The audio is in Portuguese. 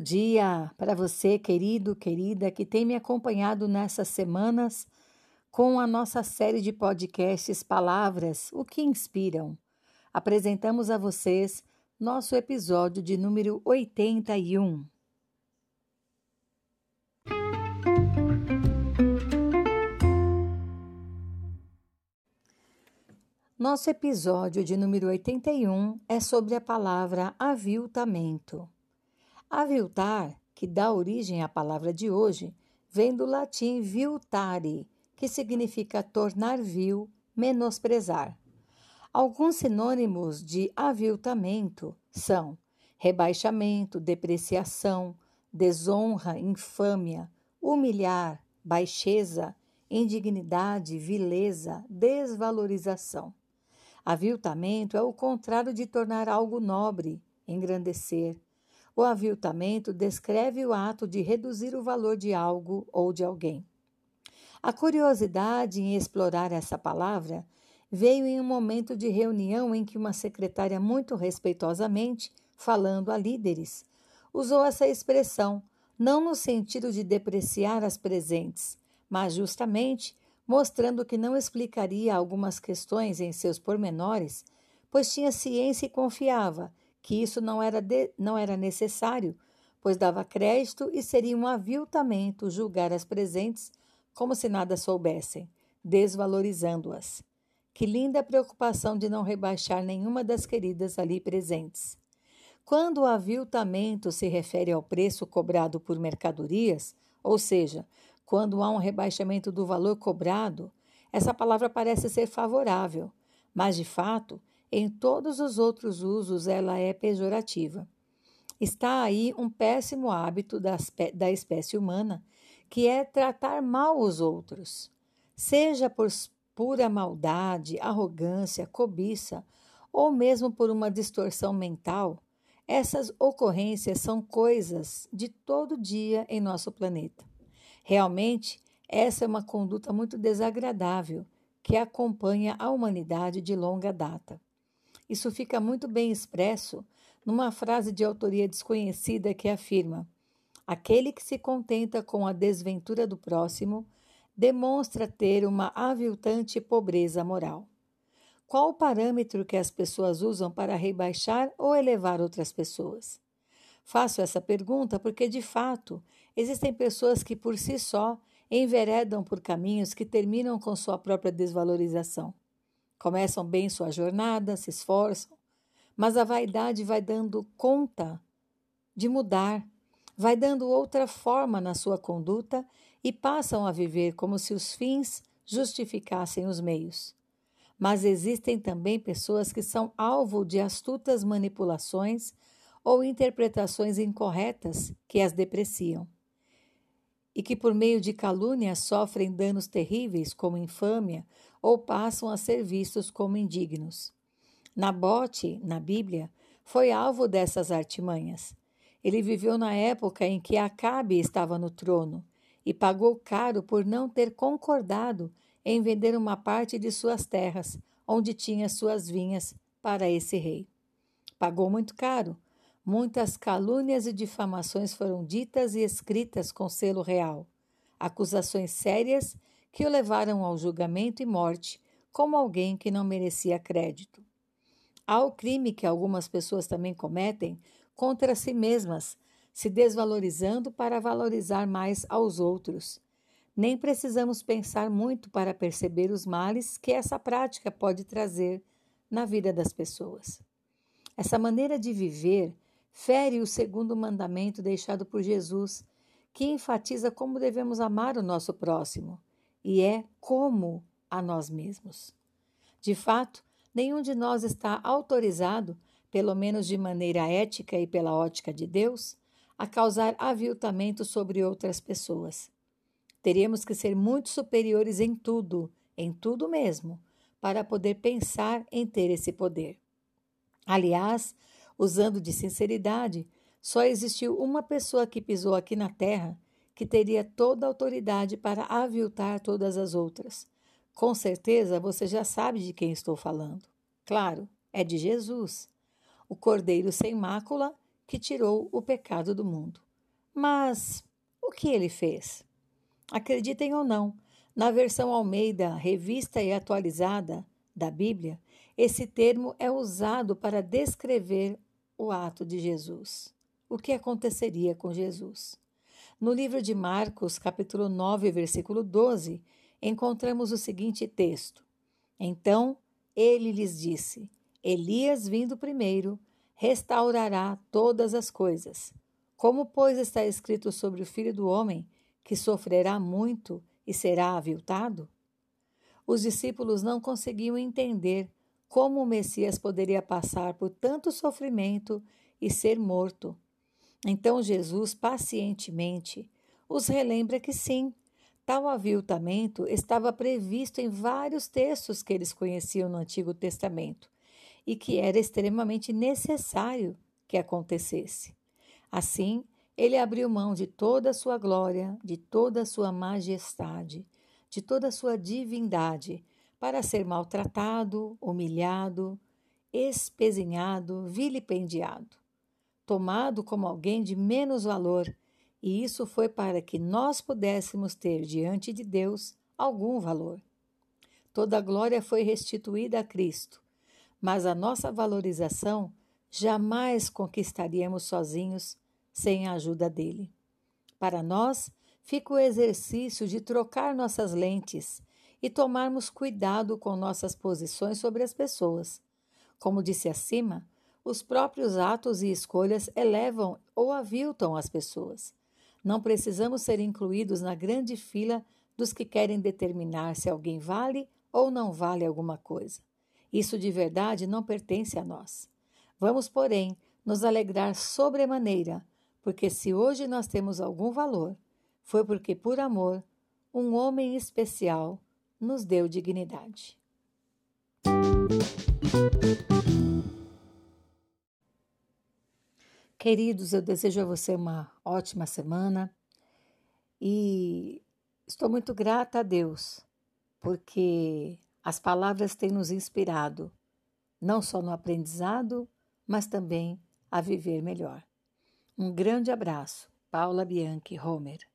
Abençoado dia para você, querido, querida, que tem me acompanhado nessas semanas com a nossa série de podcasts Palavras, o que inspiram. Apresentamos a vocês nosso episódio de número 81. Nosso episódio de número 81 é sobre a palavra aviltamento. Aviltar, que dá origem à palavra de hoje, vem do latim viltare, que significa tornar vil, menosprezar. Alguns sinônimos de aviltamento são rebaixamento, depreciação, desonra, infâmia, humilhar, baixeza, indignidade, vileza, desvalorização. Aviltamento é o contrário de tornar algo nobre, engrandecer. O aviltamento descreve o ato de reduzir o valor de algo ou de alguém. A curiosidade em explorar essa palavra veio em um momento de reunião em que uma secretária, muito respeitosamente, falando a líderes, usou essa expressão, não no sentido de depreciar as presentes, mas justamente mostrando que não explicaria algumas questões em seus pormenores, pois tinha ciência e confiava que isso não era, de, não era necessário, pois dava crédito e seria um aviltamento julgar as presentes como se nada soubessem, desvalorizando-as. Que linda preocupação de não rebaixar nenhuma das queridas ali presentes. Quando o aviltamento se refere ao preço cobrado por mercadorias, ou seja, quando há um rebaixamento do valor cobrado, essa palavra parece ser favorável, mas de fato, em todos os outros usos ela é pejorativa. Está aí um péssimo hábito da, da espécie humana, que é tratar mal os outros, seja por pura maldade, arrogância, cobiça, ou mesmo por uma distorção mental. Essas ocorrências são coisas de todo dia em nosso planeta. Realmente, essa é uma conduta muito desagradável que acompanha a humanidade de longa data. Isso fica muito bem expresso numa frase de autoria desconhecida que afirma: Aquele que se contenta com a desventura do próximo demonstra ter uma aviltante pobreza moral. Qual o parâmetro que as pessoas usam para rebaixar ou elevar outras pessoas? Faço essa pergunta porque, de fato, existem pessoas que por si só enveredam por caminhos que terminam com sua própria desvalorização. Começam bem sua jornada, se esforçam, mas a vaidade vai dando conta de mudar, vai dando outra forma na sua conduta e passam a viver como se os fins justificassem os meios. Mas existem também pessoas que são alvo de astutas manipulações ou interpretações incorretas que as depreciam, e que por meio de calúnia sofrem danos terríveis como infâmia ou passam a ser vistos como indignos. Nabote, na Bíblia, foi alvo dessas artimanhas. Ele viveu na época em que Acabe estava no trono e pagou caro por não ter concordado em vender uma parte de suas terras, onde tinha suas vinhas, para esse rei. Pagou muito caro, Muitas calúnias e difamações foram ditas e escritas com selo real, acusações sérias que o levaram ao julgamento e morte como alguém que não merecia crédito. Há o crime que algumas pessoas também cometem contra si mesmas, se desvalorizando para valorizar mais aos outros. Nem precisamos pensar muito para perceber os males que essa prática pode trazer na vida das pessoas. Essa maneira de viver fere o segundo mandamento deixado por Jesus, que enfatiza como devemos amar o nosso próximo, e é como a nós mesmos. De fato, nenhum de nós está autorizado, pelo menos de maneira ética e pela ótica de Deus, a causar aviltamento sobre outras pessoas. Teríamos que ser muito superiores em tudo, em tudo mesmo, para poder pensar em ter esse poder. Aliás, Usando de sinceridade, só existiu uma pessoa que pisou aqui na terra que teria toda a autoridade para aviltar todas as outras. Com certeza você já sabe de quem estou falando. Claro, é de Jesus, o Cordeiro sem mácula que tirou o pecado do mundo. Mas o que ele fez? Acreditem ou não, na versão Almeida, revista e atualizada da Bíblia, esse termo é usado para descrever o ato de Jesus. O que aconteceria com Jesus? No livro de Marcos, capítulo 9, versículo 12, encontramos o seguinte texto: Então ele lhes disse: Elias, vindo primeiro, restaurará todas as coisas. Como, pois, está escrito sobre o filho do homem, que sofrerá muito e será aviltado? Os discípulos não conseguiam entender como o Messias poderia passar por tanto sofrimento e ser morto. Então Jesus pacientemente os relembra que sim, tal aviltamento estava previsto em vários textos que eles conheciam no Antigo Testamento e que era extremamente necessário que acontecesse. Assim, ele abriu mão de toda a sua glória, de toda a sua majestade, de toda a sua divindade, para ser maltratado, humilhado, espezinhado, vilipendiado, tomado como alguém de menos valor, e isso foi para que nós pudéssemos ter diante de Deus algum valor. Toda a glória foi restituída a Cristo, mas a nossa valorização jamais conquistaríamos sozinhos sem a ajuda dele. Para nós, fica o exercício de trocar nossas lentes e tomarmos cuidado com nossas posições sobre as pessoas. Como disse acima, os próprios atos e escolhas elevam ou aviltam as pessoas. Não precisamos ser incluídos na grande fila dos que querem determinar se alguém vale ou não vale alguma coisa. Isso de verdade não pertence a nós. Vamos, porém, nos alegrar sobremaneira, porque se hoje nós temos algum valor, foi porque, por amor, um homem especial nos deu dignidade. Queridos, eu desejo a você uma ótima semana e estou muito grata a Deus, porque as palavras têm nos inspirado, não só no aprendizado, mas também a viver melhor. Um grande abraço, Paula Bianchi Homer.